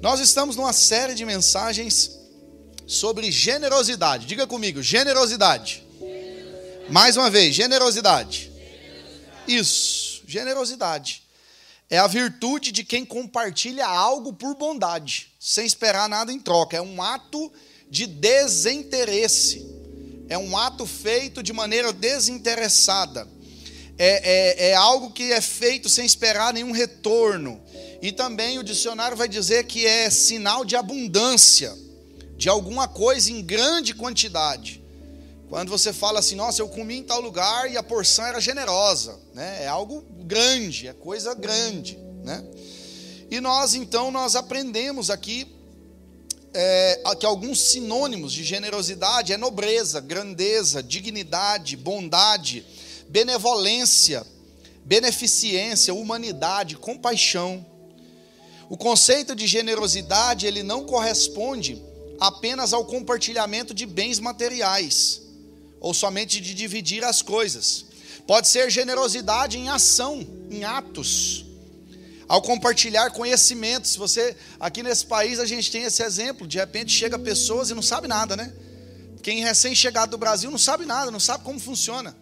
Nós estamos numa série de mensagens sobre generosidade. Diga comigo, generosidade. Mais uma vez, generosidade. Isso, generosidade. É a virtude de quem compartilha algo por bondade, sem esperar nada em troca. É um ato de desinteresse. É um ato feito de maneira desinteressada. É, é, é, algo que é feito sem esperar nenhum retorno. E também o dicionário vai dizer que é sinal de abundância, de alguma coisa em grande quantidade. Quando você fala assim, nossa, eu comi em tal lugar e a porção era generosa, né? É algo grande, é coisa grande, né? E nós então nós aprendemos aqui é, que alguns sinônimos de generosidade é nobreza, grandeza, dignidade, bondade, benevolência, beneficência, humanidade, compaixão. O conceito de generosidade ele não corresponde apenas ao compartilhamento de bens materiais ou somente de dividir as coisas. Pode ser generosidade em ação, em atos. Ao compartilhar conhecimento, se você aqui nesse país a gente tem esse exemplo, de repente chega pessoas e não sabe nada, né? Quem recém chegado do Brasil não sabe nada, não sabe como funciona.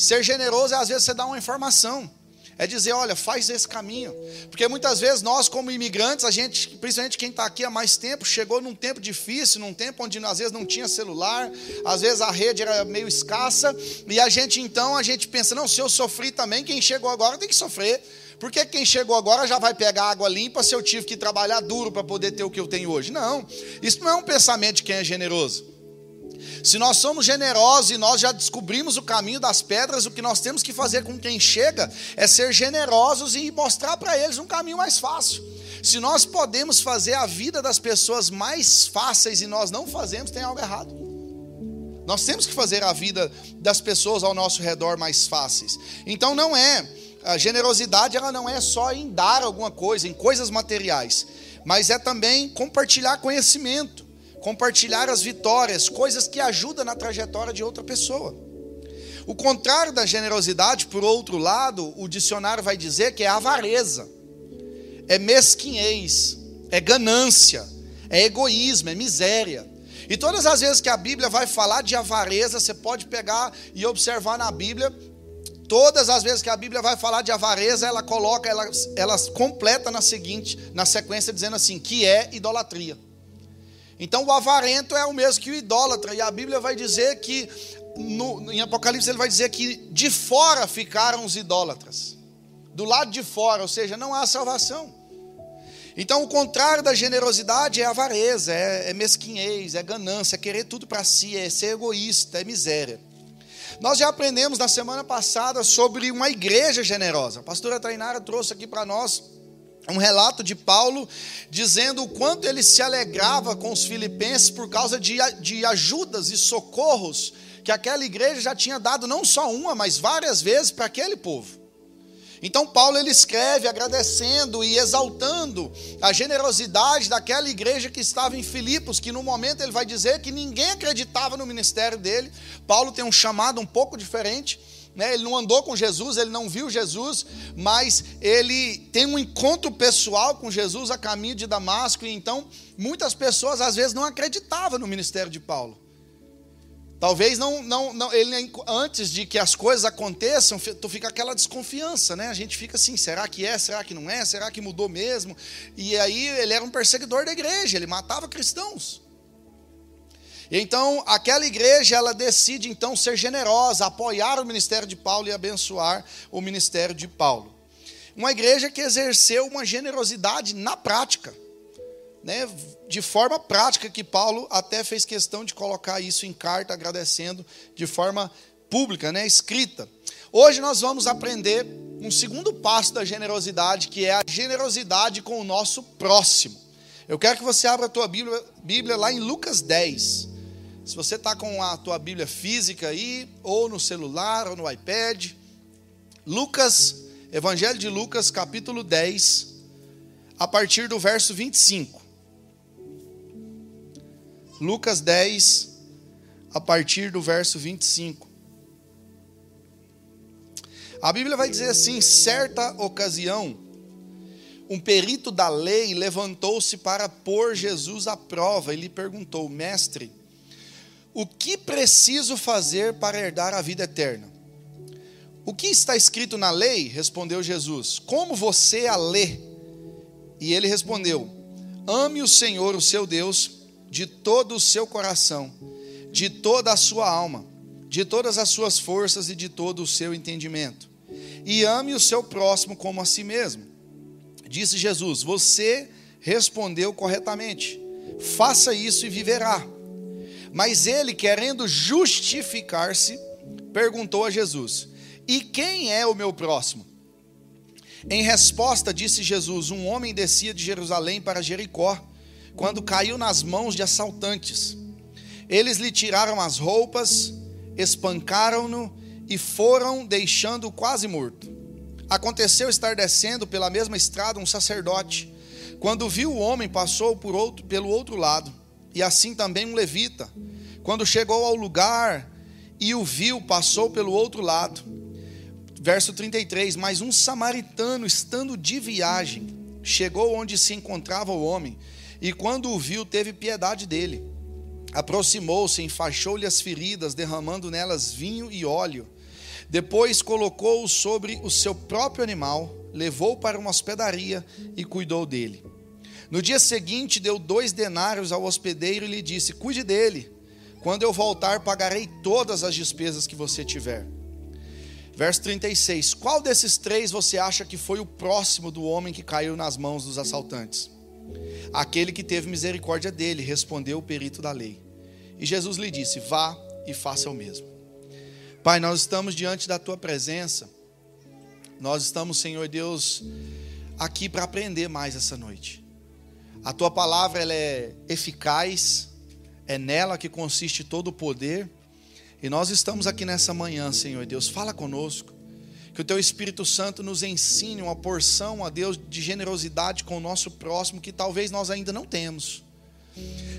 Ser generoso é às vezes você dar uma informação é dizer, olha, faz esse caminho. Porque muitas vezes nós, como imigrantes, a gente, principalmente quem está aqui há mais tempo, chegou num tempo difícil, num tempo onde às vezes não tinha celular, às vezes a rede era meio escassa, e a gente então, a gente pensa, não, se eu sofri também, quem chegou agora tem que sofrer. Porque quem chegou agora já vai pegar água limpa se eu tive que trabalhar duro para poder ter o que eu tenho hoje? Não, isso não é um pensamento de quem é generoso. Se nós somos generosos e nós já descobrimos o caminho das pedras, o que nós temos que fazer com quem chega é ser generosos e mostrar para eles um caminho mais fácil. Se nós podemos fazer a vida das pessoas mais fáceis e nós não fazemos, tem algo errado. Nós temos que fazer a vida das pessoas ao nosso redor mais fáceis. Então não é a generosidade, ela não é só em dar alguma coisa, em coisas materiais, mas é também compartilhar conhecimento compartilhar as vitórias, coisas que ajudam na trajetória de outra pessoa. O contrário da generosidade, por outro lado, o dicionário vai dizer que é avareza, é mesquinhez, é ganância, é egoísmo, é miséria. E todas as vezes que a Bíblia vai falar de avareza, você pode pegar e observar na Bíblia, todas as vezes que a Bíblia vai falar de avareza, ela coloca, ela, ela completa na seguinte, na sequência, dizendo assim, que é idolatria. Então o avarento é o mesmo que o idólatra, e a Bíblia vai dizer que, no, em Apocalipse, ele vai dizer que de fora ficaram os idólatras, do lado de fora, ou seja, não há salvação. Então, o contrário da generosidade é avareza, é, é mesquinhez, é ganância, é querer tudo para si, é ser egoísta, é miséria. Nós já aprendemos na semana passada sobre uma igreja generosa. A pastora Tainara trouxe aqui para nós um relato de Paulo dizendo o quanto ele se alegrava com os filipenses por causa de, de ajudas e socorros que aquela igreja já tinha dado não só uma, mas várias vezes para aquele povo. Então Paulo ele escreve agradecendo e exaltando a generosidade daquela igreja que estava em Filipos, que no momento ele vai dizer que ninguém acreditava no ministério dele. Paulo tem um chamado um pouco diferente né? Ele não andou com Jesus, ele não viu Jesus, mas ele tem um encontro pessoal com Jesus a caminho de Damasco, e então muitas pessoas às vezes não acreditavam no ministério de Paulo. Talvez não, não, não, ele antes de que as coisas aconteçam, tu fica aquela desconfiança, né? A gente fica assim, será que é, será que não é, será que mudou mesmo? E aí ele era um perseguidor da igreja, ele matava cristãos. Então, aquela igreja, ela decide então ser generosa, apoiar o ministério de Paulo e abençoar o ministério de Paulo. Uma igreja que exerceu uma generosidade na prática, né, de forma prática, que Paulo até fez questão de colocar isso em carta, agradecendo de forma pública, né, escrita. Hoje nós vamos aprender um segundo passo da generosidade, que é a generosidade com o nosso próximo. Eu quero que você abra a tua Bíblia, Bíblia lá em Lucas 10. Se você está com a tua Bíblia física aí, ou no celular, ou no iPad, Lucas, Evangelho de Lucas, capítulo 10, a partir do verso 25. Lucas 10, a partir do verso 25. A Bíblia vai dizer assim: certa ocasião, um perito da lei levantou-se para pôr Jesus à prova e lhe perguntou: Mestre, o que preciso fazer para herdar a vida eterna? O que está escrito na lei? Respondeu Jesus. Como você a lê? E ele respondeu: Ame o Senhor, o seu Deus, de todo o seu coração, de toda a sua alma, de todas as suas forças e de todo o seu entendimento. E ame o seu próximo como a si mesmo. Disse Jesus: Você respondeu corretamente. Faça isso e viverá. Mas ele, querendo justificar-se, perguntou a Jesus: E quem é o meu próximo? Em resposta, disse Jesus: Um homem descia de Jerusalém para Jericó, quando caiu nas mãos de assaltantes. Eles lhe tiraram as roupas, espancaram-no e foram deixando-o quase morto. Aconteceu estar descendo pela mesma estrada um sacerdote. Quando viu o homem, passou por outro, pelo outro lado, e assim também um levita. Quando chegou ao lugar e o viu, passou pelo outro lado. Verso 33: Mas um samaritano, estando de viagem, chegou onde se encontrava o homem, e quando o viu, teve piedade dele. Aproximou-se, enfaixou-lhe as feridas, derramando nelas vinho e óleo. Depois colocou-o sobre o seu próprio animal, levou para uma hospedaria e cuidou dele. No dia seguinte, deu dois denários ao hospedeiro e lhe disse: Cuide dele. Quando eu voltar, pagarei todas as despesas que você tiver. Verso 36: Qual desses três você acha que foi o próximo do homem que caiu nas mãos dos assaltantes? Aquele que teve misericórdia dele, respondeu o perito da lei. E Jesus lhe disse: Vá e faça o mesmo. Pai, nós estamos diante da tua presença. Nós estamos, Senhor Deus, aqui para aprender mais essa noite. A tua palavra ela é eficaz, é nela que consiste todo o poder. E nós estamos aqui nessa manhã, Senhor Deus, fala conosco. Que o teu Espírito Santo nos ensine uma porção, a Deus, de generosidade com o nosso próximo que talvez nós ainda não temos.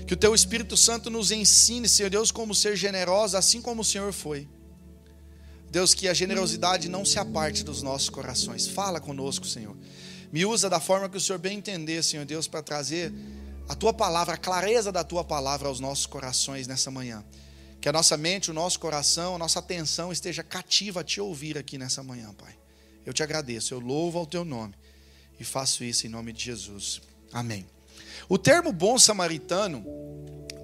Que o teu Espírito Santo nos ensine, Senhor Deus, como ser generoso, assim como o Senhor foi. Deus, que a generosidade não se aparte dos nossos corações. Fala conosco, Senhor. Me usa da forma que o Senhor bem entender, Senhor Deus, para trazer a tua palavra, a clareza da tua palavra aos nossos corações nessa manhã. Que a nossa mente, o nosso coração, a nossa atenção esteja cativa a te ouvir aqui nessa manhã, Pai. Eu te agradeço, eu louvo ao teu nome e faço isso em nome de Jesus. Amém. O termo bom samaritano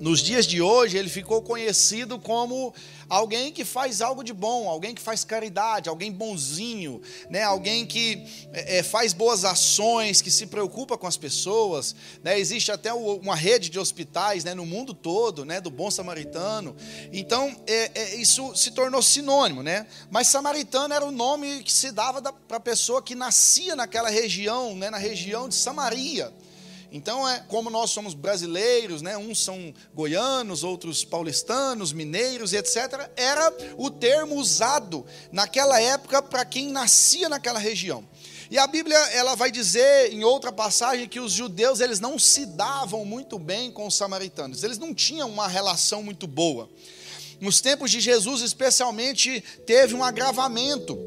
nos dias de hoje, ele ficou conhecido como alguém que faz algo de bom, alguém que faz caridade, alguém bonzinho, né? alguém que é, faz boas ações, que se preocupa com as pessoas. Né? Existe até uma rede de hospitais né? no mundo todo né? do bom samaritano. Então, é, é, isso se tornou sinônimo. Né? Mas samaritano era o nome que se dava para a pessoa que nascia naquela região, né? na região de Samaria. Então, é como nós somos brasileiros, né? uns são goianos, outros paulistanos, mineiros e etc. Era o termo usado naquela época para quem nascia naquela região. E a Bíblia ela vai dizer em outra passagem que os judeus eles não se davam muito bem com os samaritanos. Eles não tinham uma relação muito boa. Nos tempos de Jesus, especialmente, teve um agravamento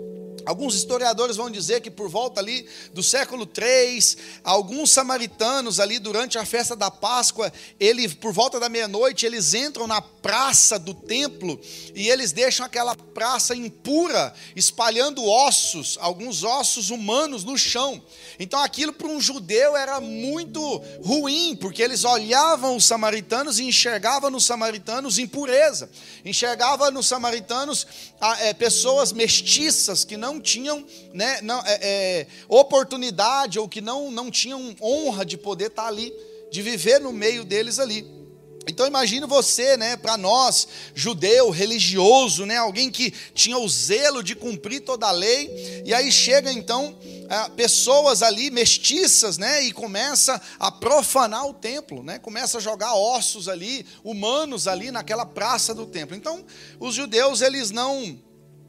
Alguns historiadores vão dizer que por volta ali do século 3, alguns samaritanos ali durante a festa da Páscoa, ele por volta da meia-noite, eles entram na praça do templo e eles deixam aquela praça impura, espalhando ossos, alguns ossos humanos no chão. Então aquilo para um judeu era muito ruim, porque eles olhavam os samaritanos e enxergavam nos samaritanos impureza, enxergavam nos samaritanos ah, é, pessoas mestiças que não não tinham né, não, é, é, oportunidade ou que não, não tinham honra de poder estar ali, de viver no meio deles ali. Então imagine você, né, para nós, judeu, religioso, né, alguém que tinha o zelo de cumprir toda a lei, e aí chega então pessoas ali mestiças, né, e começa a profanar o templo, né, começa a jogar ossos ali, humanos ali naquela praça do templo. Então os judeus eles não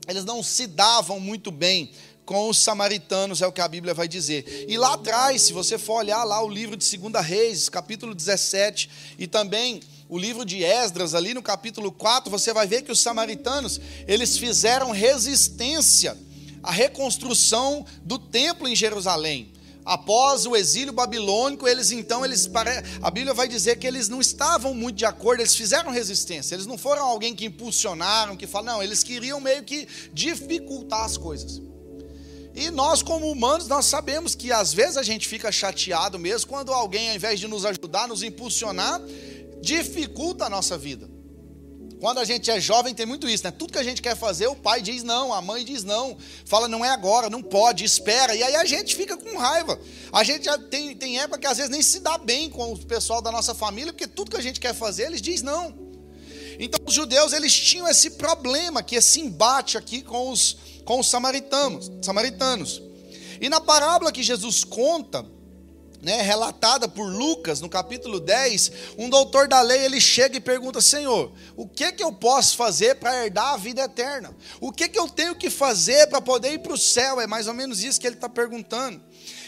eles não se davam muito bem com os samaritanos, é o que a Bíblia vai dizer. E lá atrás, se você for olhar lá o livro de 2 Reis, capítulo 17, e também o livro de Esdras, ali no capítulo 4, você vai ver que os samaritanos, eles fizeram resistência à reconstrução do templo em Jerusalém. Após o exílio babilônico, eles então, eles a Bíblia vai dizer que eles não estavam muito de acordo, eles fizeram resistência. Eles não foram alguém que impulsionaram, que falaram, não, eles queriam meio que dificultar as coisas. E nós, como humanos, nós sabemos que às vezes a gente fica chateado mesmo quando alguém, ao invés de nos ajudar, nos impulsionar, dificulta a nossa vida. Quando a gente é jovem, tem muito isso, né? Tudo que a gente quer fazer, o pai diz não, a mãe diz não, fala não é agora, não pode, espera. E aí a gente fica com raiva. A gente já tem, tem época que às vezes nem se dá bem com o pessoal da nossa família, porque tudo que a gente quer fazer, eles diz não. Então os judeus, eles tinham esse problema, que esse embate aqui com os, com os samaritanos. E na parábola que Jesus conta, né, relatada por Lucas no capítulo 10, um doutor da lei ele chega e pergunta: Senhor, o que que eu posso fazer para herdar a vida eterna? O que que eu tenho que fazer para poder ir para o céu? É mais ou menos isso que ele está perguntando.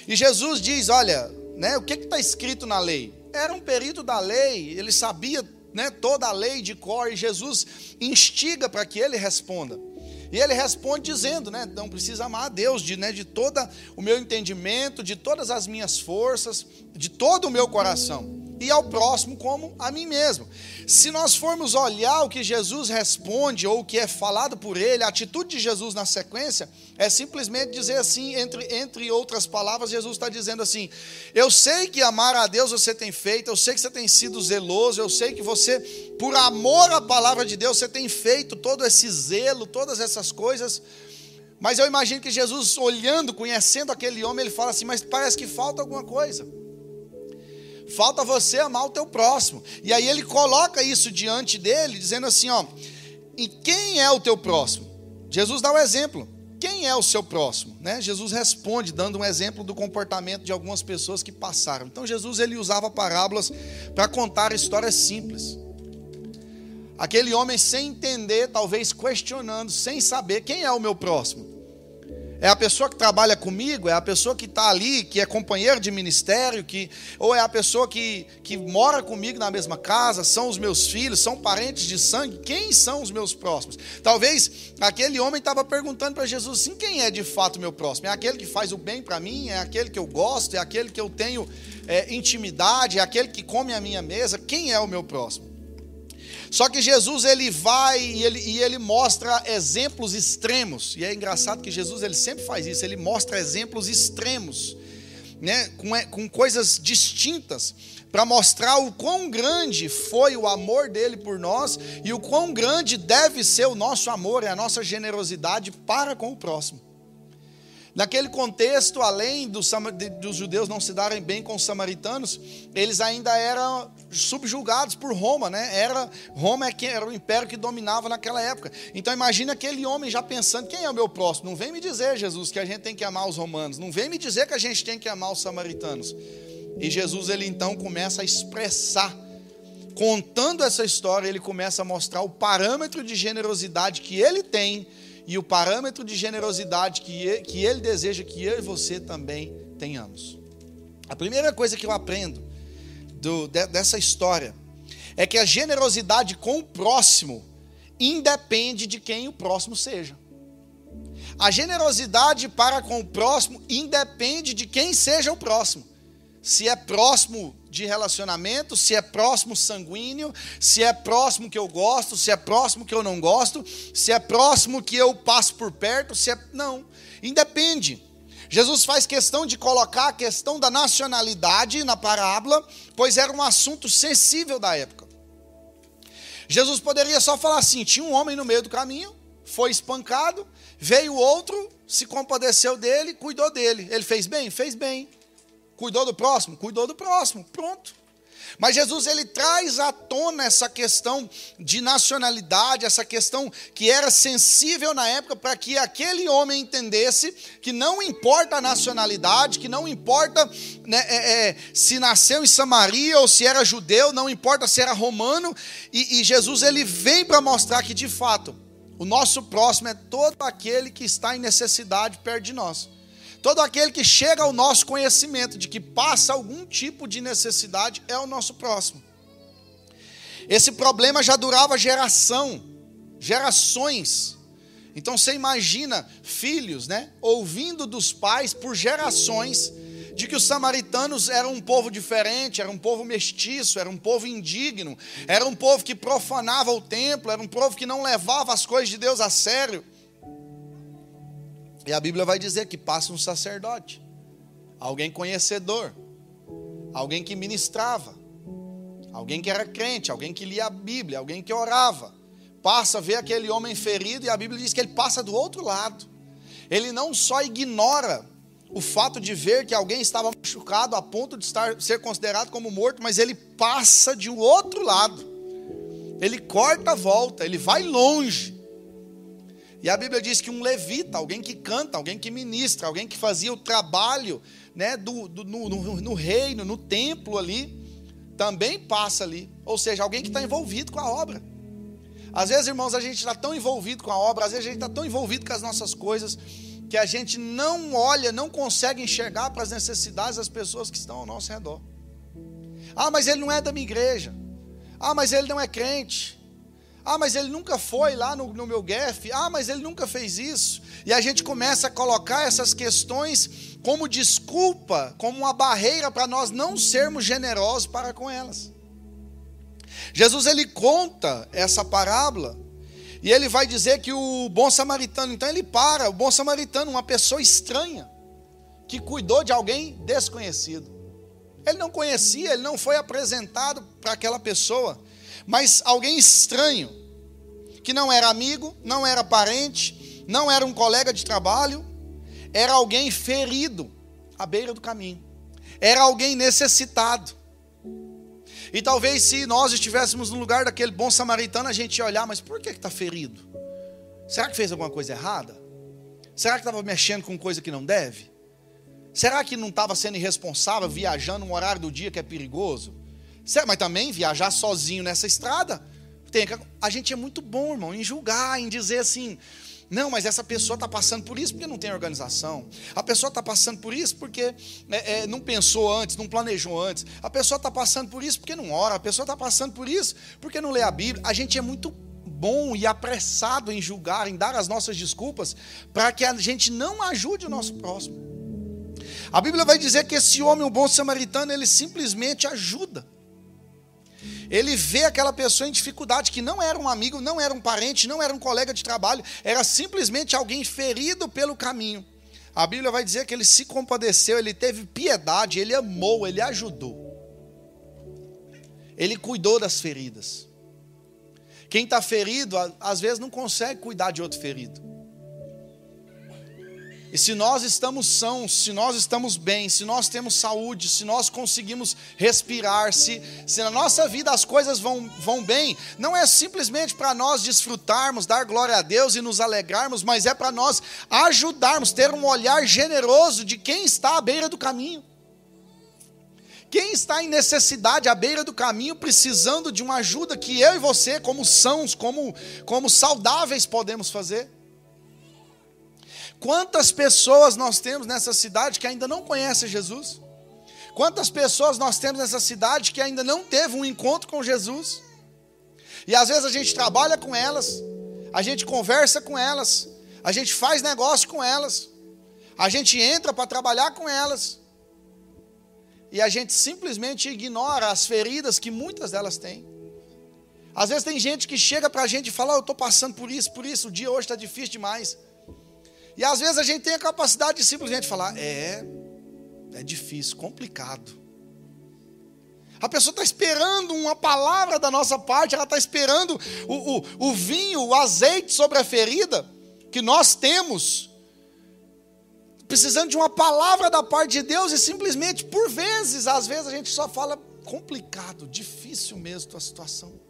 E Jesus diz: Olha, né, o que está escrito na lei? Era um perito da lei, ele sabia né, toda a lei de cor, e Jesus instiga para que ele responda. E ele responde dizendo, né? Não precisa amar a Deus de, né, de todo o meu entendimento, de todas as minhas forças, de todo o meu coração e ao próximo como a mim mesmo. Se nós formos olhar o que Jesus responde ou o que é falado por ele, a atitude de Jesus na sequência é simplesmente dizer assim, entre, entre outras palavras, Jesus está dizendo assim: Eu sei que amar a Deus você tem feito, eu sei que você tem sido zeloso, eu sei que você, por amor à palavra de Deus, você tem feito todo esse zelo, todas essas coisas. Mas eu imagino que Jesus, olhando, conhecendo aquele homem, ele fala assim: Mas parece que falta alguma coisa. Falta você amar o teu próximo. E aí ele coloca isso diante dele, dizendo assim, ó, e quem é o teu próximo? Jesus dá o um exemplo. Quem é o seu próximo? Né? Jesus responde dando um exemplo do comportamento de algumas pessoas que passaram. Então Jesus ele usava parábolas para contar histórias simples. Aquele homem sem entender, talvez questionando, sem saber quem é o meu próximo. É a pessoa que trabalha comigo, é a pessoa que está ali, que é companheiro de ministério, que, ou é a pessoa que, que mora comigo na mesma casa, são os meus filhos, são parentes de sangue, quem são os meus próximos? Talvez aquele homem estava perguntando para Jesus assim: quem é de fato meu próximo? É aquele que faz o bem para mim, é aquele que eu gosto, é aquele que eu tenho é, intimidade, é aquele que come a minha mesa, quem é o meu próximo? Só que Jesus ele vai e ele, e ele mostra exemplos extremos. E é engraçado que Jesus ele sempre faz isso, ele mostra exemplos extremos, né, com, com coisas distintas, para mostrar o quão grande foi o amor dele por nós e o quão grande deve ser o nosso amor e a nossa generosidade para com o próximo. Naquele contexto, além dos, dos, judeus não se darem bem com os samaritanos, eles ainda eram subjugados por Roma, né? Era Roma é que era o império que dominava naquela época. Então imagina aquele homem já pensando, quem é o meu próximo? Não vem me dizer, Jesus, que a gente tem que amar os romanos. Não vem me dizer que a gente tem que amar os samaritanos. E Jesus ele então começa a expressar contando essa história, ele começa a mostrar o parâmetro de generosidade que ele tem e o parâmetro de generosidade que ele, deseja que eu e você também tenhamos. A primeira coisa que eu aprendo do, de, dessa história é que a generosidade com o próximo independe de quem o próximo seja. A generosidade para com o próximo independe de quem seja o próximo. Se é próximo de relacionamento, se é próximo sanguíneo, se é próximo que eu gosto, se é próximo que eu não gosto, se é próximo que eu passo por perto, se é. Não. Independe. Jesus faz questão de colocar a questão da nacionalidade na parábola, pois era um assunto sensível da época. Jesus poderia só falar assim: tinha um homem no meio do caminho, foi espancado, veio outro, se compadeceu dele, cuidou dele. Ele fez bem? Fez bem. Cuidou do próximo? Cuidou do próximo. Pronto. Mas Jesus ele traz à tona essa questão de nacionalidade, essa questão que era sensível na época para que aquele homem entendesse que não importa a nacionalidade, que não importa né, é, é, se nasceu em Samaria ou se era judeu, não importa se era romano, e, e Jesus ele vem para mostrar que de fato o nosso próximo é todo aquele que está em necessidade perto de nós. Todo aquele que chega ao nosso conhecimento de que passa algum tipo de necessidade é o nosso próximo. Esse problema já durava geração, gerações. Então você imagina filhos, né, ouvindo dos pais por gerações de que os samaritanos eram um povo diferente, era um povo mestiço, era um povo indigno, era um povo que profanava o templo, era um povo que não levava as coisas de Deus a sério. E a Bíblia vai dizer que passa um sacerdote, alguém conhecedor, alguém que ministrava, alguém que era crente, alguém que lia a Bíblia, alguém que orava. Passa a ver aquele homem ferido e a Bíblia diz que ele passa do outro lado. Ele não só ignora o fato de ver que alguém estava machucado a ponto de estar, ser considerado como morto, mas ele passa de um outro lado. Ele corta a volta, ele vai longe. E a Bíblia diz que um levita, alguém que canta, alguém que ministra, alguém que fazia o trabalho né, do, do no, no, no reino, no templo ali, também passa ali. Ou seja, alguém que está envolvido com a obra. Às vezes, irmãos, a gente está tão envolvido com a obra, às vezes a gente está tão envolvido com as nossas coisas, que a gente não olha, não consegue enxergar para as necessidades das pessoas que estão ao nosso redor. Ah, mas ele não é da minha igreja. Ah, mas ele não é crente. Ah, mas ele nunca foi lá no, no meu GEF. Ah, mas ele nunca fez isso. E a gente começa a colocar essas questões como desculpa, como uma barreira para nós não sermos generosos para com elas. Jesus ele conta essa parábola e ele vai dizer que o bom samaritano, então ele para, o bom samaritano, uma pessoa estranha, que cuidou de alguém desconhecido. Ele não conhecia, ele não foi apresentado para aquela pessoa, mas alguém estranho, que não era amigo, não era parente, não era um colega de trabalho, era alguém ferido à beira do caminho, era alguém necessitado. E talvez se nós estivéssemos no lugar daquele bom samaritano, a gente ia olhar, mas por que está ferido? Será que fez alguma coisa errada? Será que estava mexendo com coisa que não deve? Será que não estava sendo irresponsável, viajando um horário do dia que é perigoso? Mas também viajar sozinho nessa estrada, tem que... a gente é muito bom, irmão, em julgar, em dizer assim, não, mas essa pessoa está passando por isso porque não tem organização. A pessoa está passando por isso porque é, é, não pensou antes, não planejou antes. A pessoa está passando por isso porque não ora. A pessoa está passando por isso porque não lê a Bíblia. A gente é muito bom e apressado em julgar, em dar as nossas desculpas, para que a gente não ajude o nosso próximo. A Bíblia vai dizer que esse homem, o bom samaritano, ele simplesmente ajuda. Ele vê aquela pessoa em dificuldade, que não era um amigo, não era um parente, não era um colega de trabalho, era simplesmente alguém ferido pelo caminho. A Bíblia vai dizer que ele se compadeceu, ele teve piedade, ele amou, ele ajudou. Ele cuidou das feridas. Quem está ferido, às vezes não consegue cuidar de outro ferido. E se nós estamos sãos, se nós estamos bem, se nós temos saúde, se nós conseguimos respirar, se, se na nossa vida as coisas vão, vão bem, não é simplesmente para nós desfrutarmos, dar glória a Deus e nos alegrarmos, mas é para nós ajudarmos, ter um olhar generoso de quem está à beira do caminho. Quem está em necessidade à beira do caminho, precisando de uma ajuda que eu e você, como sãos, como, como saudáveis, podemos fazer. Quantas pessoas nós temos nessa cidade que ainda não conhecem Jesus? Quantas pessoas nós temos nessa cidade que ainda não teve um encontro com Jesus? E às vezes a gente trabalha com elas, a gente conversa com elas, a gente faz negócio com elas, a gente entra para trabalhar com elas, e a gente simplesmente ignora as feridas que muitas delas têm. Às vezes tem gente que chega para a gente e fala: oh, Eu estou passando por isso, por isso, o dia hoje está difícil demais. E às vezes a gente tem a capacidade de simplesmente falar: é, é difícil, complicado. A pessoa está esperando uma palavra da nossa parte, ela está esperando o, o, o vinho, o azeite sobre a ferida que nós temos, precisando de uma palavra da parte de Deus e simplesmente, por vezes, às vezes a gente só fala complicado, difícil mesmo a tua situação.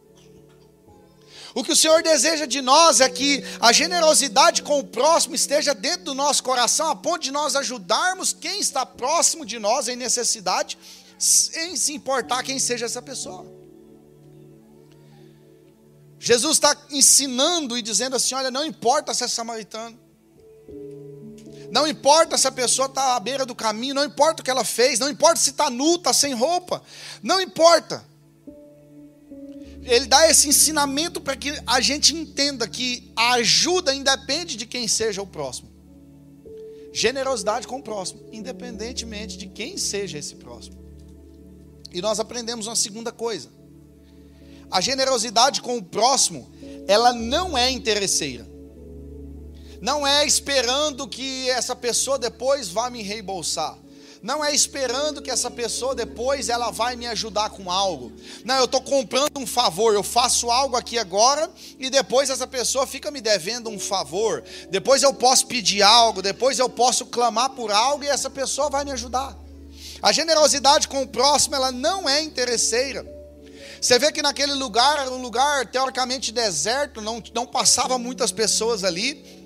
O que o Senhor deseja de nós é que a generosidade com o próximo esteja dentro do nosso coração, a ponto de nós ajudarmos quem está próximo de nós em necessidade, sem se importar quem seja essa pessoa. Jesus está ensinando e dizendo assim: olha, não importa se é samaritano, não importa se a pessoa está à beira do caminho, não importa o que ela fez, não importa se está nu, está sem roupa, não importa ele dá esse ensinamento para que a gente entenda que a ajuda independe de quem seja o próximo. Generosidade com o próximo, independentemente de quem seja esse próximo. E nós aprendemos uma segunda coisa. A generosidade com o próximo, ela não é interesseira. Não é esperando que essa pessoa depois vá me reembolsar não é esperando que essa pessoa depois ela vai me ajudar com algo. Não, eu estou comprando um favor, eu faço algo aqui agora e depois essa pessoa fica me devendo um favor. Depois eu posso pedir algo, depois eu posso clamar por algo e essa pessoa vai me ajudar. A generosidade com o próximo, ela não é interesseira. Você vê que naquele lugar era um lugar teoricamente deserto, não, não passava muitas pessoas ali.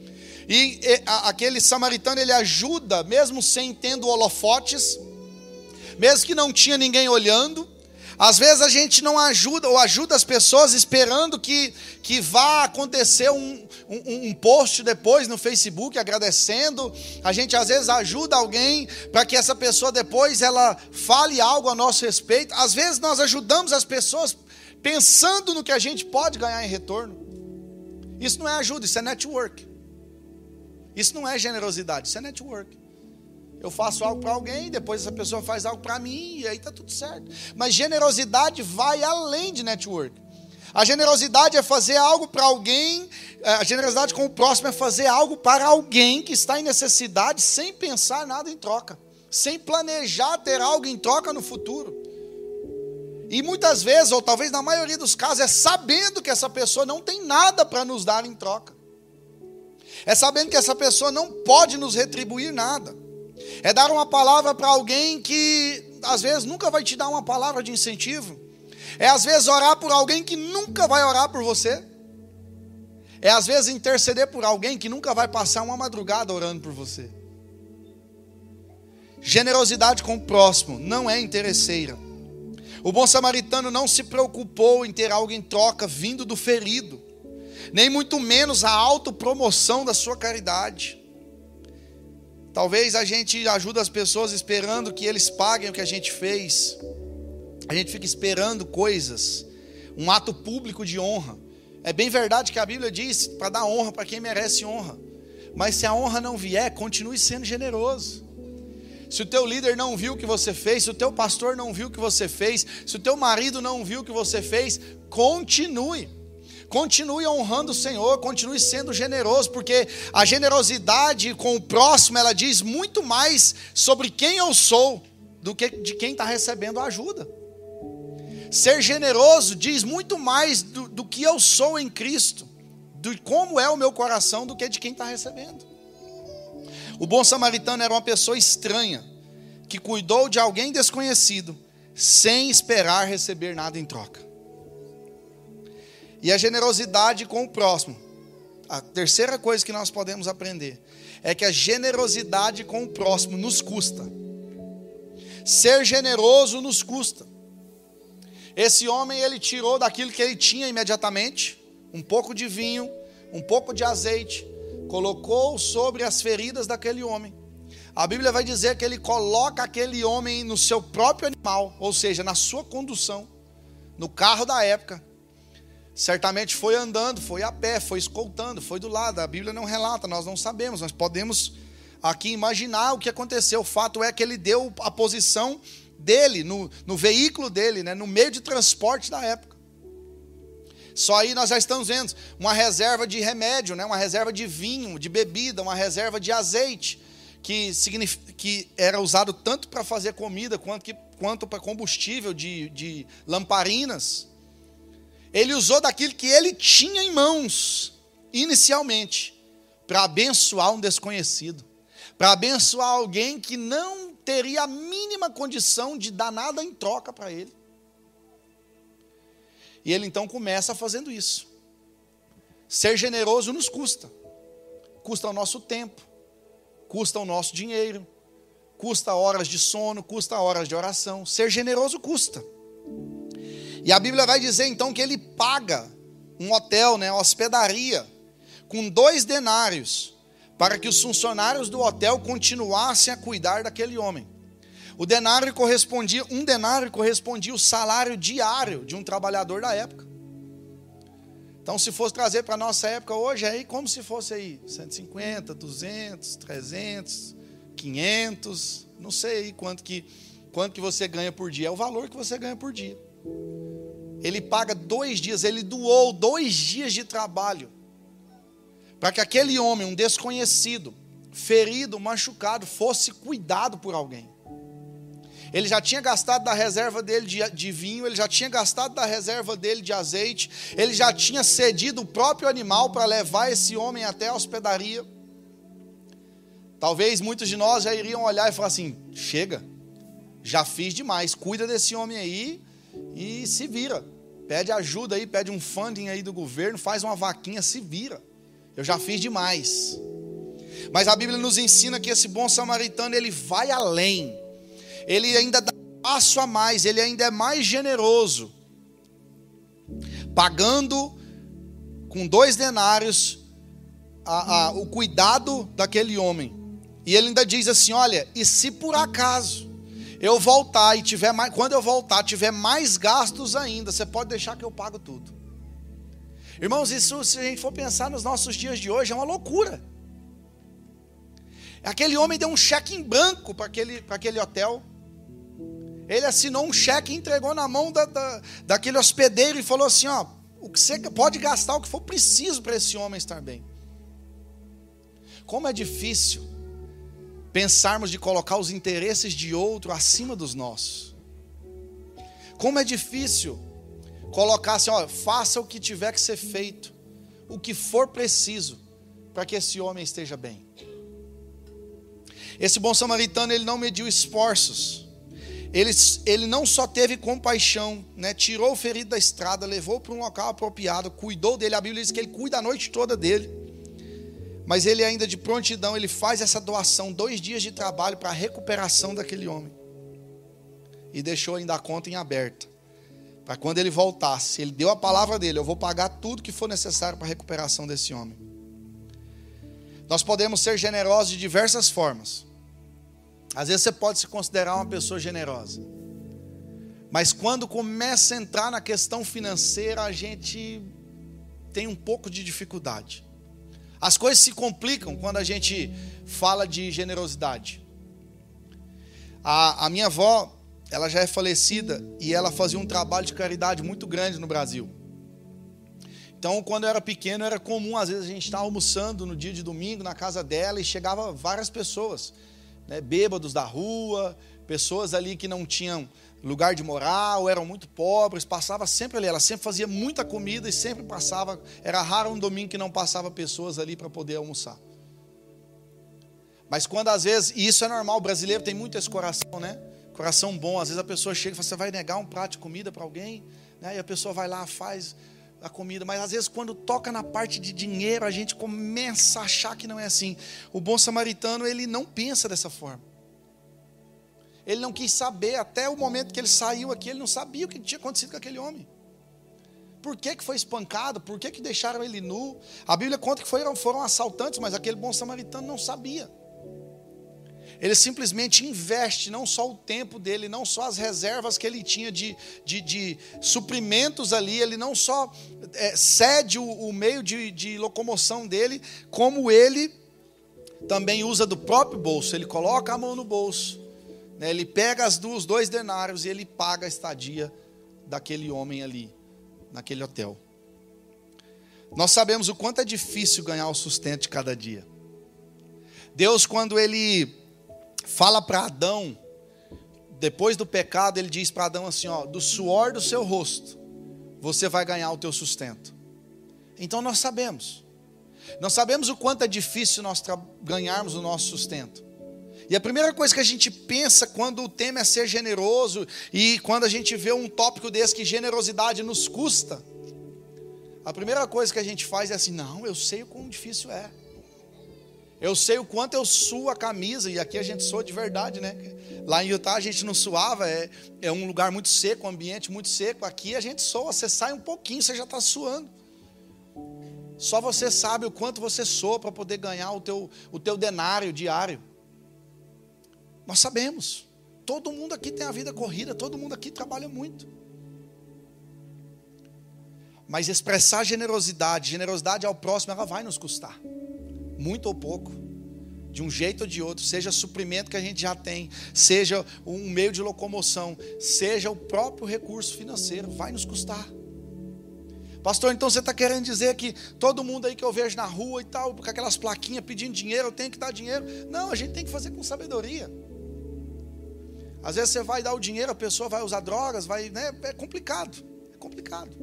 E, e a, aquele samaritano ele ajuda, mesmo sem tendo holofotes, mesmo que não tinha ninguém olhando. Às vezes a gente não ajuda, ou ajuda as pessoas esperando que, que vá acontecer um, um, um post depois no Facebook agradecendo. A gente às vezes ajuda alguém para que essa pessoa depois ela fale algo a nosso respeito. Às vezes nós ajudamos as pessoas pensando no que a gente pode ganhar em retorno. Isso não é ajuda, isso é network. Isso não é generosidade, isso é network. Eu faço algo para alguém, depois essa pessoa faz algo para mim, e aí está tudo certo. Mas generosidade vai além de network. A generosidade é fazer algo para alguém, é, a generosidade com o próximo é fazer algo para alguém que está em necessidade sem pensar nada em troca, sem planejar ter algo em troca no futuro. E muitas vezes, ou talvez na maioria dos casos, é sabendo que essa pessoa não tem nada para nos dar em troca. É sabendo que essa pessoa não pode nos retribuir nada. É dar uma palavra para alguém que às vezes nunca vai te dar uma palavra de incentivo. É às vezes orar por alguém que nunca vai orar por você. É às vezes interceder por alguém que nunca vai passar uma madrugada orando por você. Generosidade com o próximo não é interesseira. O bom samaritano não se preocupou em ter algo em troca vindo do ferido nem muito menos a autopromoção da sua caridade. Talvez a gente ajude as pessoas esperando que eles paguem o que a gente fez. A gente fica esperando coisas, um ato público de honra. É bem verdade que a Bíblia diz para dar honra para quem merece honra. Mas se a honra não vier, continue sendo generoso. Se o teu líder não viu o que você fez, se o teu pastor não viu o que você fez, se o teu marido não viu o que você fez, continue. Continue honrando o Senhor, continue sendo generoso, porque a generosidade com o próximo, ela diz muito mais sobre quem eu sou do que de quem está recebendo a ajuda. Ser generoso diz muito mais do, do que eu sou em Cristo, de como é o meu coração, do que de quem está recebendo. O bom samaritano era uma pessoa estranha, que cuidou de alguém desconhecido, sem esperar receber nada em troca. E a generosidade com o próximo. A terceira coisa que nós podemos aprender é que a generosidade com o próximo nos custa. Ser generoso nos custa. Esse homem ele tirou daquilo que ele tinha imediatamente, um pouco de vinho, um pouco de azeite, colocou sobre as feridas daquele homem. A Bíblia vai dizer que ele coloca aquele homem no seu próprio animal, ou seja, na sua condução, no carro da época, Certamente foi andando, foi a pé, foi escoltando, foi do lado. A Bíblia não relata, nós não sabemos, nós podemos aqui imaginar o que aconteceu. O fato é que ele deu a posição dele, no, no veículo dele, né, no meio de transporte da época. Só aí nós já estamos vendo uma reserva de remédio, né, uma reserva de vinho, de bebida, uma reserva de azeite, que, que era usado tanto para fazer comida quanto, quanto para combustível de, de lamparinas. Ele usou daquilo que ele tinha em mãos, inicialmente, para abençoar um desconhecido, para abençoar alguém que não teria a mínima condição de dar nada em troca para ele. E ele então começa fazendo isso. Ser generoso nos custa. Custa o nosso tempo, custa o nosso dinheiro, custa horas de sono, custa horas de oração. Ser generoso custa. E a Bíblia vai dizer então que ele paga um hotel, né, hospedaria, com dois denários, para que os funcionários do hotel continuassem a cuidar daquele homem. O denário correspondia, um denário correspondia o salário diário de um trabalhador da época. Então, se fosse trazer para a nossa época hoje, é aí como se fosse aí 150, 200, 300, 500, não sei aí quanto que, quanto que você ganha por dia, é o valor que você ganha por dia. Ele paga dois dias, ele doou dois dias de trabalho para que aquele homem, um desconhecido, ferido, machucado, fosse cuidado por alguém. Ele já tinha gastado da reserva dele de, de, vinho, ele já tinha gastado da reserva dele de azeite, ele já tinha cedido o próprio animal para levar esse homem até a hospedaria. Talvez muitos de nós já iriam olhar e falar assim: chega, já fiz demais, cuida desse homem aí e se vira. Pede ajuda aí, pede um funding aí do governo, faz uma vaquinha, se vira. Eu já fiz demais. Mas a Bíblia nos ensina que esse bom samaritano, ele vai além. Ele ainda dá um passo a mais, ele ainda é mais generoso. Pagando com dois denários a, a, o cuidado daquele homem. E ele ainda diz assim: olha, e se por acaso eu voltar e tiver mais, quando eu voltar, tiver mais gastos ainda, você pode deixar que eu pago tudo. Irmãos, isso se a gente for pensar nos nossos dias de hoje, é uma loucura. Aquele homem deu um cheque em branco para aquele, para aquele hotel. Ele assinou um cheque e entregou na mão da, da, daquele hospedeiro e falou assim: ó, o que você pode gastar o que for preciso para esse homem estar bem. Como é difícil pensarmos de colocar os interesses de outro acima dos nossos. Como é difícil colocar assim, ó, faça o que tiver que ser feito, o que for preciso, para que esse homem esteja bem. Esse bom samaritano, ele não mediu esforços. Ele, ele não só teve compaixão, né, tirou o ferido da estrada, levou para um local apropriado, cuidou dele. A Bíblia diz que ele cuida a noite toda dele. Mas ele ainda de prontidão, ele faz essa doação, dois dias de trabalho para a recuperação daquele homem. E deixou ainda a conta em aberta. Para quando ele voltasse, ele deu a palavra dele: eu vou pagar tudo que for necessário para a recuperação desse homem. Nós podemos ser generosos de diversas formas. Às vezes você pode se considerar uma pessoa generosa. Mas quando começa a entrar na questão financeira, a gente tem um pouco de dificuldade. As coisas se complicam quando a gente fala de generosidade. A, a minha avó, ela já é falecida e ela fazia um trabalho de caridade muito grande no Brasil. Então, quando eu era pequeno, era comum, às vezes, a gente estar almoçando no dia de domingo na casa dela e chegava várias pessoas, né, bêbados da rua, pessoas ali que não tinham lugar de morar ou eram muito pobres, passava sempre ali. Ela sempre fazia muita comida e sempre passava. Era raro um domingo que não passava pessoas ali para poder almoçar. Mas quando às vezes, e isso é normal, o brasileiro tem muito esse coração, né? Coração bom, às vezes a pessoa chega e fala, você vai negar um prato de comida para alguém? Né? E a pessoa vai lá, faz a comida, mas às vezes quando toca na parte de dinheiro, a gente começa a achar que não é assim. O bom samaritano, ele não pensa dessa forma. Ele não quis saber, até o momento que ele saiu aqui, ele não sabia o que tinha acontecido com aquele homem. Por que, que foi espancado? Por que, que deixaram ele nu? A Bíblia conta que foram, foram assaltantes, mas aquele bom samaritano não sabia. Ele simplesmente investe não só o tempo dele, não só as reservas que ele tinha de, de, de suprimentos ali, ele não só é, cede o, o meio de, de locomoção dele, como ele também usa do próprio bolso. Ele coloca a mão no bolso, ele pega as duas, dois denários e ele paga a estadia daquele homem ali, naquele hotel. Nós sabemos o quanto é difícil ganhar o sustento de cada dia. Deus, quando Ele fala para Adão, depois do pecado, ele diz para Adão assim: ó, do suor do seu rosto, você vai ganhar o teu sustento. Então nós sabemos, nós sabemos o quanto é difícil nós ganharmos o nosso sustento. E a primeira coisa que a gente pensa quando o tema é ser generoso e quando a gente vê um tópico desse que generosidade nos custa, a primeira coisa que a gente faz é assim: não, eu sei o quão difícil é. Eu sei o quanto eu suo a camisa, e aqui a gente soa de verdade, né? Lá em Utah a gente não suava, é, é um lugar muito seco, um ambiente muito seco. Aqui a gente soa, você sai um pouquinho, você já está suando. Só você sabe o quanto você soa para poder ganhar o teu, o teu denário diário. Nós sabemos. Todo mundo aqui tem a vida corrida, todo mundo aqui trabalha muito. Mas expressar generosidade, generosidade ao próximo, ela vai nos custar muito ou pouco. de um jeito ou de outro, seja suprimento que a gente já tem, seja um meio de locomoção, seja o próprio recurso financeiro, vai nos custar. Pastor, então você está querendo dizer que todo mundo aí que eu vejo na rua e tal, com aquelas plaquinhas pedindo dinheiro, eu tenho que dar dinheiro? Não, a gente tem que fazer com sabedoria. Às vezes você vai dar o dinheiro, a pessoa vai usar drogas, vai, né? É complicado, é complicado.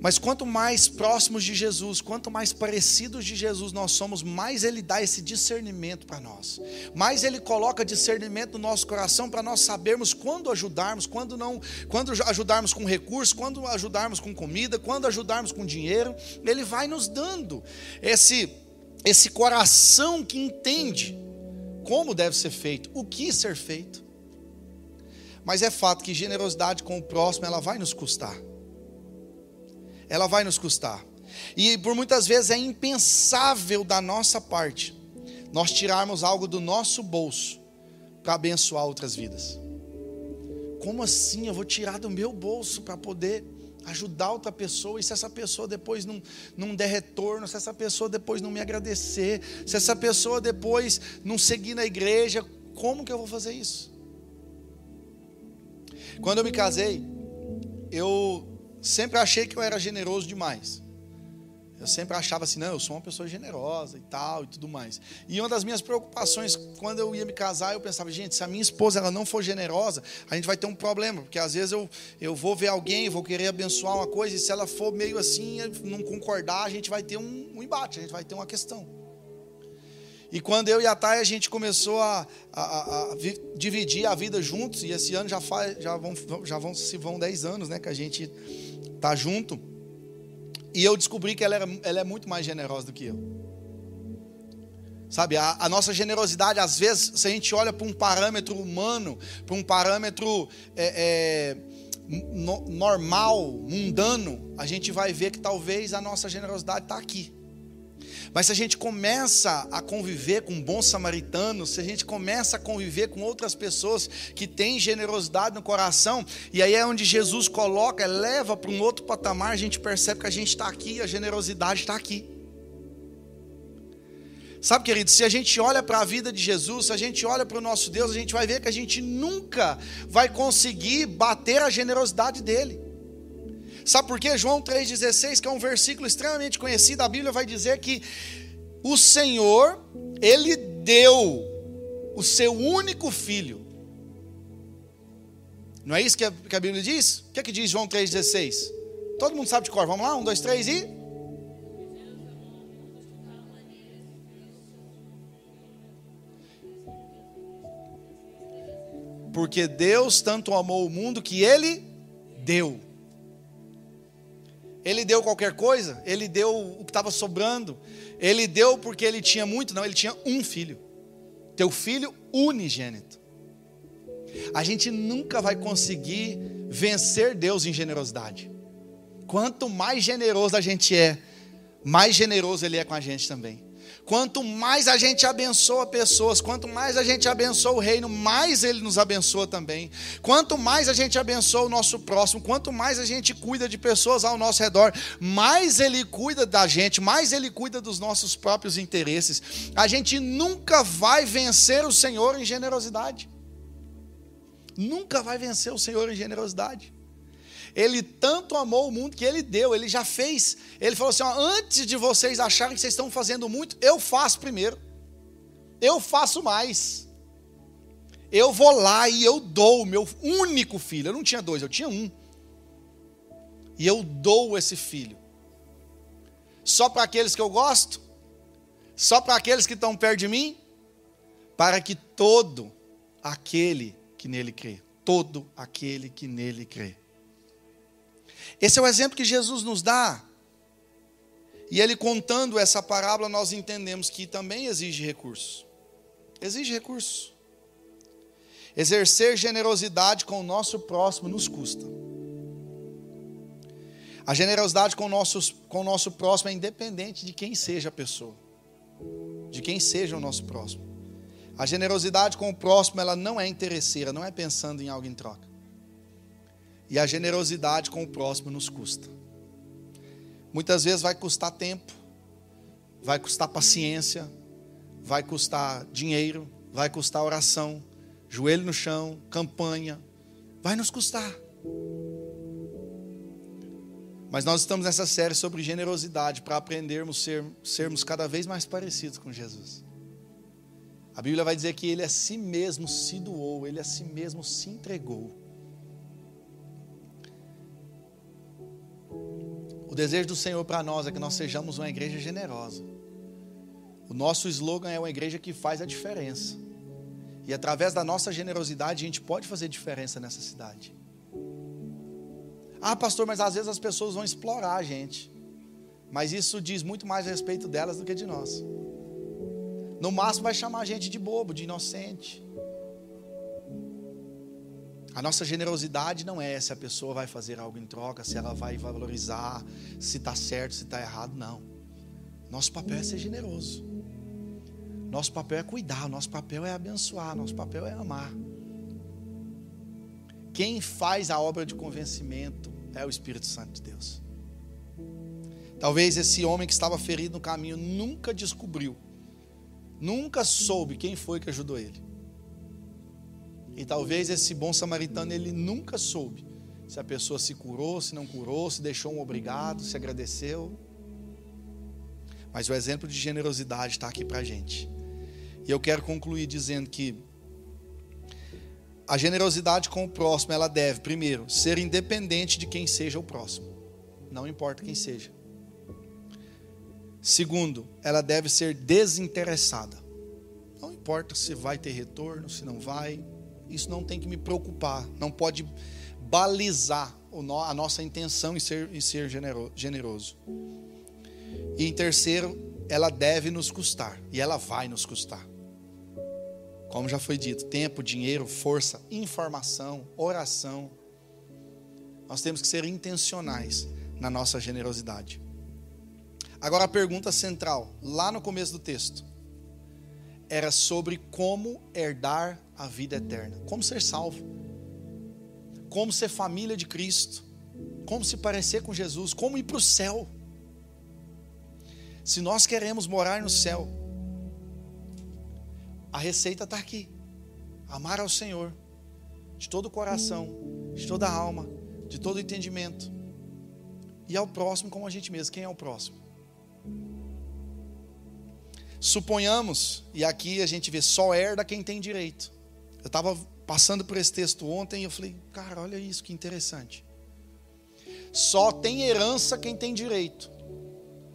Mas quanto mais próximos de Jesus, quanto mais parecidos de Jesus nós somos, mais Ele dá esse discernimento para nós. Mais Ele coloca discernimento no nosso coração para nós sabermos quando ajudarmos, quando não, quando ajudarmos com recursos, quando ajudarmos com comida, quando ajudarmos com dinheiro. Ele vai nos dando esse, esse coração que entende como deve ser feito, o que ser feito. Mas é fato que generosidade com o próximo ela vai nos custar ela vai nos custar. E por muitas vezes é impensável da nossa parte nós tirarmos algo do nosso bolso para abençoar outras vidas. Como assim eu vou tirar do meu bolso para poder ajudar outra pessoa, e se essa pessoa depois não, não der retorno, se essa pessoa depois não me agradecer, se essa pessoa depois não seguir na igreja, como que eu vou fazer isso? Quando eu me casei, eu sempre achei que eu era generoso demais. Eu sempre achava assim, não, eu sou uma pessoa generosa e tal e tudo mais. E uma das minhas preocupações quando eu ia me casar, eu pensava, gente, se a minha esposa ela não for generosa, a gente vai ter um problema, porque às vezes eu, eu vou ver alguém, vou querer abençoar uma coisa, e se ela for meio assim, não concordar, a gente vai ter um, um embate, a gente vai ter uma questão. E quando eu e a Thay a gente começou a, a, a, a dividir a vida juntos, e esse ano já, faz, já, vão, já vão, se vão 10 anos né, que a gente tá junto. E eu descobri que ela, era, ela é muito mais generosa do que eu. Sabe, a, a, nossa generosidade, às vezes, se a gente olha para um parâmetro humano, para um parâmetro é, é, no, normal, mundano, a gente vai ver que talvez a nossa generosidade está aqui. Mas se a gente começa a conviver com bons samaritanos, se a gente começa a conviver com outras pessoas que têm generosidade no coração, e aí é onde Jesus coloca, leva para um outro patamar, a gente percebe que a gente está aqui, a generosidade está aqui. Sabe, querido, se a gente olha para a vida de Jesus, se a gente olha para o nosso Deus, a gente vai ver que a gente nunca vai conseguir bater a generosidade dele. Sabe por quê? João 3,16, que é um versículo extremamente conhecido, a Bíblia vai dizer que o Senhor, Ele deu o seu único filho. Não é isso que a, que a Bíblia diz? O que é que diz João 3,16? Todo mundo sabe de cor. Vamos lá? Um, dois, três e. Porque Deus tanto amou o mundo que Ele deu. Ele deu qualquer coisa, ele deu o que estava sobrando, ele deu porque ele tinha muito, não, ele tinha um filho, teu filho unigênito. A gente nunca vai conseguir vencer Deus em generosidade. Quanto mais generoso a gente é, mais generoso Ele é com a gente também. Quanto mais a gente abençoa pessoas, quanto mais a gente abençoa o reino, mais ele nos abençoa também. Quanto mais a gente abençoa o nosso próximo, quanto mais a gente cuida de pessoas ao nosso redor, mais ele cuida da gente, mais ele cuida dos nossos próprios interesses. A gente nunca vai vencer o Senhor em generosidade. Nunca vai vencer o Senhor em generosidade. Ele tanto amou o mundo que ele deu, ele já fez. Ele falou assim: ó, antes de vocês acharem que vocês estão fazendo muito, eu faço primeiro. Eu faço mais. Eu vou lá e eu dou o meu único filho. Eu não tinha dois, eu tinha um. E eu dou esse filho. Só para aqueles que eu gosto? Só para aqueles que estão perto de mim? Para que todo aquele que nele crê, todo aquele que nele crê. Esse é o exemplo que Jesus nos dá. E ele contando essa parábola, nós entendemos que também exige recurso. Exige recurso. Exercer generosidade com o nosso próximo nos custa. A generosidade com o nosso, com o nosso próximo é independente de quem seja a pessoa, de quem seja o nosso próximo. A generosidade com o próximo, ela não é interesseira, não é pensando em algo em troca. E a generosidade com o próximo nos custa. Muitas vezes vai custar tempo, vai custar paciência, vai custar dinheiro, vai custar oração, joelho no chão, campanha, vai nos custar. Mas nós estamos nessa série sobre generosidade para aprendermos ser, sermos cada vez mais parecidos com Jesus. A Bíblia vai dizer que ele a si mesmo se doou, ele a si mesmo se entregou. Desejo do Senhor para nós é que nós sejamos uma igreja generosa. O nosso slogan é uma igreja que faz a diferença. E através da nossa generosidade a gente pode fazer diferença nessa cidade. Ah, pastor, mas às vezes as pessoas vão explorar a gente. Mas isso diz muito mais a respeito delas do que de nós. No máximo vai chamar a gente de bobo, de inocente. A nossa generosidade não é se a pessoa vai fazer algo em troca, se ela vai valorizar, se está certo, se está errado, não. Nosso papel é ser generoso. Nosso papel é cuidar, nosso papel é abençoar, nosso papel é amar. Quem faz a obra de convencimento é o Espírito Santo de Deus. Talvez esse homem que estava ferido no caminho nunca descobriu, nunca soube quem foi que ajudou ele. E talvez esse bom samaritano ele nunca soube se a pessoa se curou, se não curou, se deixou um obrigado, se agradeceu. Mas o exemplo de generosidade está aqui para a gente. E eu quero concluir dizendo que a generosidade com o próximo, ela deve, primeiro, ser independente de quem seja o próximo. Não importa quem seja. Segundo, ela deve ser desinteressada. Não importa se vai ter retorno, se não vai. Isso não tem que me preocupar. Não pode balizar a nossa intenção em ser, em ser generoso. E em terceiro, ela deve nos custar. E ela vai nos custar. Como já foi dito, tempo, dinheiro, força, informação, oração. Nós temos que ser intencionais na nossa generosidade. Agora a pergunta central, lá no começo do texto, era sobre como herdar a vida eterna, como ser salvo, como ser família de Cristo, como se parecer com Jesus, como ir para o céu. Se nós queremos morar no céu, a receita está aqui. Amar ao Senhor de todo o coração, de toda a alma, de todo o entendimento. E ao próximo como a gente mesmo. Quem é o próximo? Suponhamos, e aqui a gente vê só herda quem tem direito. Eu estava passando por esse texto ontem e eu falei, cara, olha isso, que interessante. Só tem herança quem tem direito,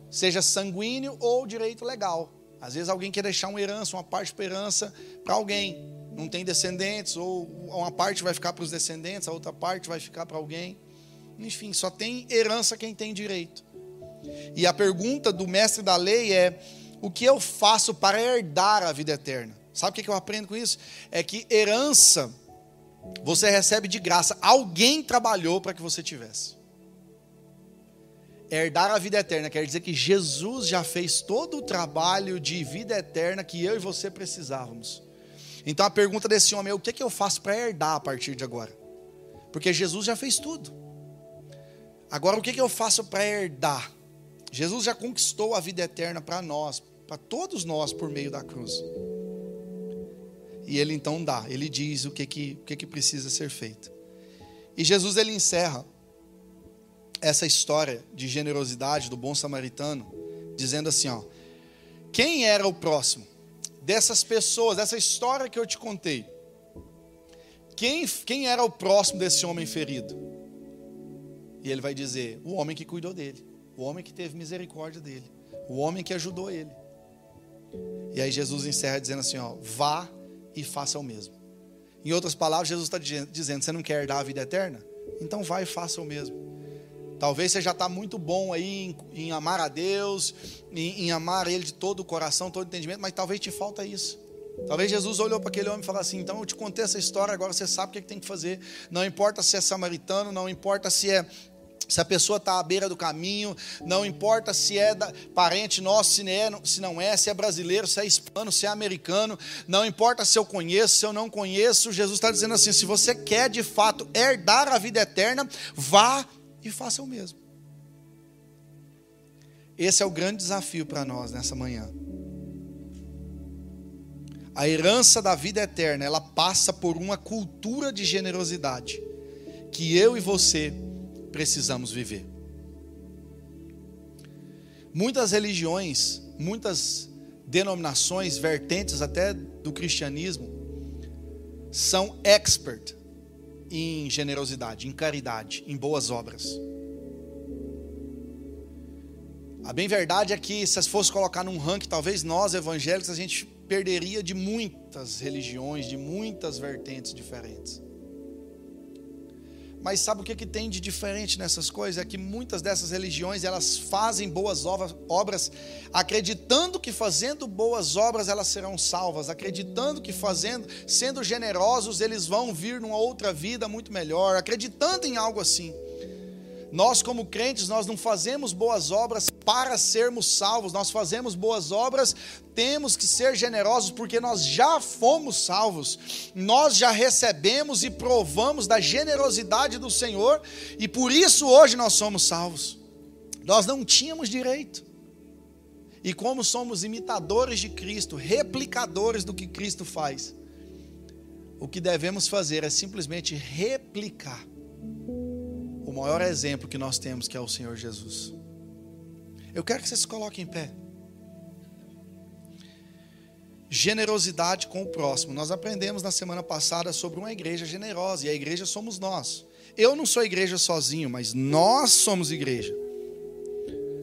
seja sanguíneo ou direito legal. Às vezes alguém quer deixar uma herança, uma parte para herança para alguém. Não tem descendentes, ou uma parte vai ficar para os descendentes, a outra parte vai ficar para alguém. Enfim, só tem herança quem tem direito. E a pergunta do mestre da lei é: o que eu faço para herdar a vida eterna? Sabe o que eu aprendo com isso? É que herança você recebe de graça. Alguém trabalhou para que você tivesse. Herdar a vida eterna quer dizer que Jesus já fez todo o trabalho de vida eterna que eu e você precisávamos. Então a pergunta desse homem é: o que, é que eu faço para herdar a partir de agora? Porque Jesus já fez tudo. Agora, o que, é que eu faço para herdar? Jesus já conquistou a vida eterna para nós, para todos nós, por meio da cruz. E ele então dá, ele diz o que, que, o que, que precisa ser feito. E Jesus ele encerra essa história de generosidade do bom samaritano, dizendo assim: ó, quem era o próximo dessas pessoas, dessa história que eu te contei? Quem, quem era o próximo desse homem ferido? E ele vai dizer: o homem que cuidou dele, o homem que teve misericórdia dele, o homem que ajudou ele. E aí Jesus encerra dizendo assim: ó, vá e faça o mesmo. Em outras palavras, Jesus está dizendo: você não quer dar a vida eterna? Então vai e faça o mesmo. Talvez você já está muito bom aí em, em amar a Deus, em, em, amar Ele de todo o coração, todo o entendimento, mas talvez te falta isso. Talvez Jesus olhou para aquele homem e falou assim: então eu te contei essa história, agora você sabe o que, é que tem que fazer. Não importa se é samaritano, não importa se é se a pessoa está à beira do caminho, não importa se é da, parente nosso, se, é, se não é, se é brasileiro, se é hispano, se é americano, não importa se eu conheço, se eu não conheço, Jesus está dizendo assim: se você quer de fato herdar a vida eterna, vá e faça o mesmo. Esse é o grande desafio para nós nessa manhã. A herança da vida eterna, ela passa por uma cultura de generosidade que eu e você precisamos viver. Muitas religiões, muitas denominações, vertentes até do cristianismo, são expert em generosidade, em caridade, em boas obras. A bem verdade é que se fosse colocar num ranking, talvez nós evangélicos a gente perderia de muitas religiões, de muitas vertentes diferentes. Mas sabe o que, que tem de diferente nessas coisas? É que muitas dessas religiões elas fazem boas obras, acreditando que fazendo boas obras elas serão salvas, acreditando que fazendo, sendo generosos, eles vão vir numa outra vida muito melhor, acreditando em algo assim. Nós, como crentes, nós não fazemos boas obras para sermos salvos, nós fazemos boas obras, temos que ser generosos porque nós já fomos salvos, nós já recebemos e provamos da generosidade do Senhor e por isso hoje nós somos salvos. Nós não tínhamos direito. E como somos imitadores de Cristo, replicadores do que Cristo faz, o que devemos fazer é simplesmente replicar o maior exemplo que nós temos, que é o Senhor Jesus. Eu quero que você se coloque em pé. Generosidade com o próximo. Nós aprendemos na semana passada sobre uma igreja generosa, e a igreja somos nós. Eu não sou igreja sozinho, mas nós somos igreja.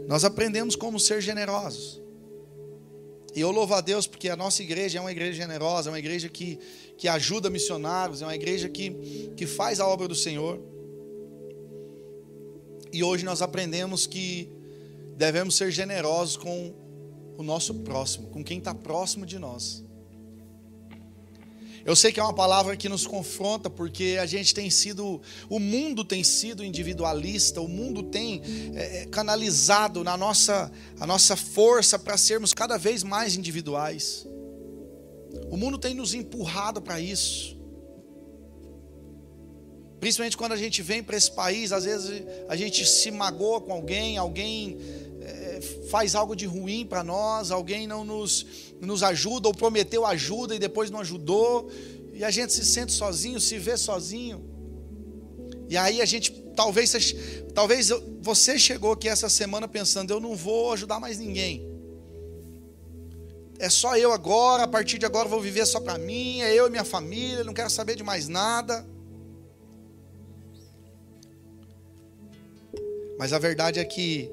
Nós aprendemos como ser generosos. E eu louvo a Deus porque a nossa igreja é uma igreja generosa, é uma igreja que, que ajuda missionários, é uma igreja que, que faz a obra do Senhor. E hoje nós aprendemos que devemos ser generosos com o nosso próximo, com quem está próximo de nós. Eu sei que é uma palavra que nos confronta, porque a gente tem sido, o mundo tem sido individualista, o mundo tem é, é canalizado na nossa, a nossa força para sermos cada vez mais individuais. O mundo tem nos empurrado para isso. Principalmente quando a gente vem para esse país, às vezes a gente se magoa com alguém, alguém é, faz algo de ruim para nós, alguém não nos, nos ajuda ou prometeu ajuda e depois não ajudou, e a gente se sente sozinho, se vê sozinho. E aí a gente, talvez, talvez você chegou aqui essa semana pensando, eu não vou ajudar mais ninguém. É só eu agora, a partir de agora vou viver só para mim, é eu e minha família, não quero saber de mais nada. Mas a verdade é que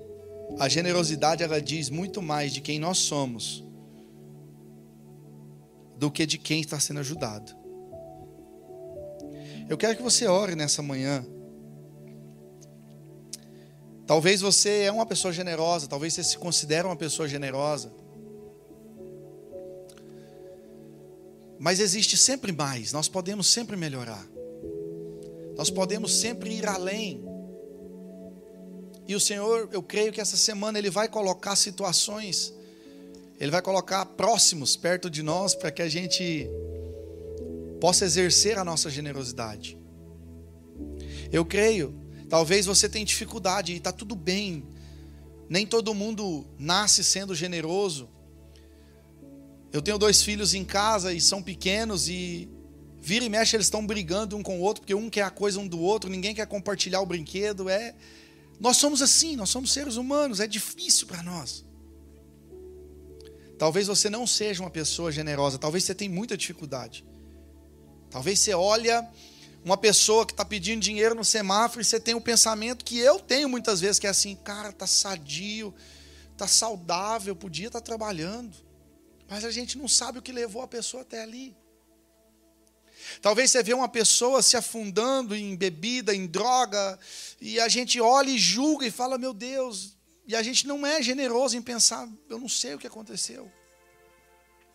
a generosidade ela diz muito mais de quem nós somos do que de quem está sendo ajudado. Eu quero que você ore nessa manhã. Talvez você é uma pessoa generosa, talvez você se considere uma pessoa generosa. Mas existe sempre mais, nós podemos sempre melhorar. Nós podemos sempre ir além. E o Senhor, eu creio que essa semana Ele vai colocar situações, Ele vai colocar próximos perto de nós para que a gente possa exercer a nossa generosidade. Eu creio, talvez você tenha dificuldade e está tudo bem. Nem todo mundo nasce sendo generoso. Eu tenho dois filhos em casa e são pequenos e vira e mexe eles estão brigando um com o outro porque um quer a coisa um do outro, ninguém quer compartilhar o brinquedo. É nós somos assim, nós somos seres humanos, é difícil para nós. Talvez você não seja uma pessoa generosa, talvez você tenha muita dificuldade. Talvez você olha uma pessoa que está pedindo dinheiro no semáforo e você tem o pensamento que eu tenho muitas vezes, que é assim, cara, tá sadio, tá saudável, podia estar tá trabalhando. Mas a gente não sabe o que levou a pessoa até ali. Talvez você vê uma pessoa se afundando em bebida, em droga, e a gente olha e julga e fala, meu Deus, e a gente não é generoso em pensar, eu não sei o que aconteceu.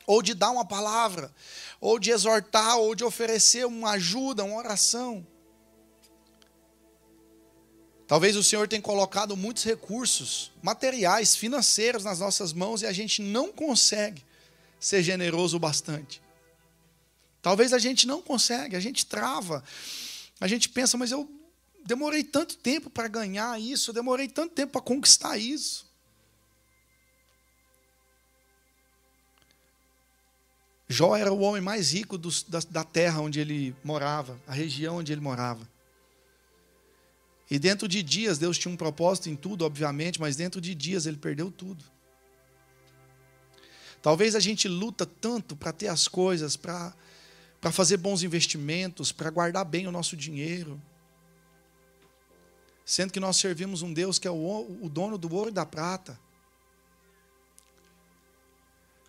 Ou de dar uma palavra, ou de exortar, ou de oferecer uma ajuda, uma oração. Talvez o Senhor tenha colocado muitos recursos materiais, financeiros nas nossas mãos e a gente não consegue ser generoso o bastante. Talvez a gente não consegue, a gente trava. A gente pensa, mas eu demorei tanto tempo para ganhar isso, eu demorei tanto tempo para conquistar isso. Jó era o homem mais rico dos, da, da terra onde ele morava, a região onde ele morava. E dentro de dias, Deus tinha um propósito em tudo, obviamente, mas dentro de dias ele perdeu tudo. Talvez a gente luta tanto para ter as coisas, para fazer bons investimentos, para guardar bem o nosso dinheiro. Sendo que nós servimos um Deus que é o dono do ouro e da prata.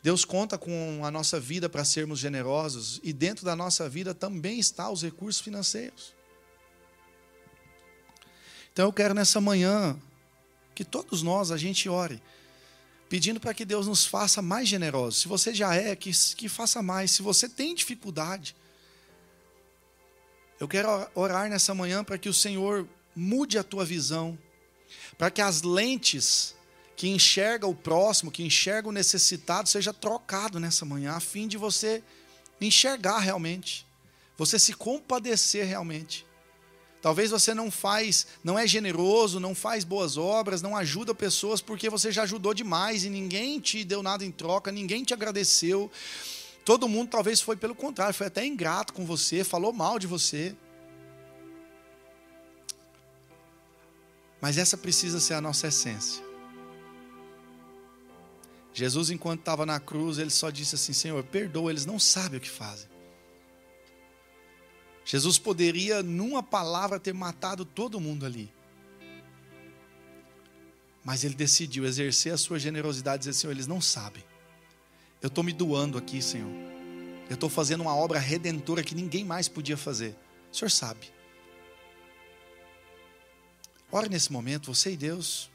Deus conta com a nossa vida para sermos generosos e dentro da nossa vida também está os recursos financeiros. Então eu quero nessa manhã que todos nós a gente ore, pedindo para que Deus nos faça mais generosos. Se você já é, que, que faça mais. Se você tem dificuldade, eu quero orar nessa manhã para que o Senhor mude a tua visão, para que as lentes que enxerga o próximo, que enxerga o necessitado, seja trocado nessa manhã, a fim de você enxergar realmente, você se compadecer realmente. Talvez você não faz, não é generoso, não faz boas obras, não ajuda pessoas porque você já ajudou demais e ninguém te deu nada em troca, ninguém te agradeceu. Todo mundo talvez foi pelo contrário, foi até ingrato com você, falou mal de você. Mas essa precisa ser a nossa essência. Jesus, enquanto estava na cruz, ele só disse assim: Senhor, perdoa, eles não sabem o que fazem. Jesus poderia, numa palavra, ter matado todo mundo ali. Mas ele decidiu exercer a sua generosidade e dizer: Senhor, eles não sabem. Eu estou me doando aqui, Senhor. Eu estou fazendo uma obra redentora que ninguém mais podia fazer. O Senhor sabe. Ore nesse momento, você e Deus.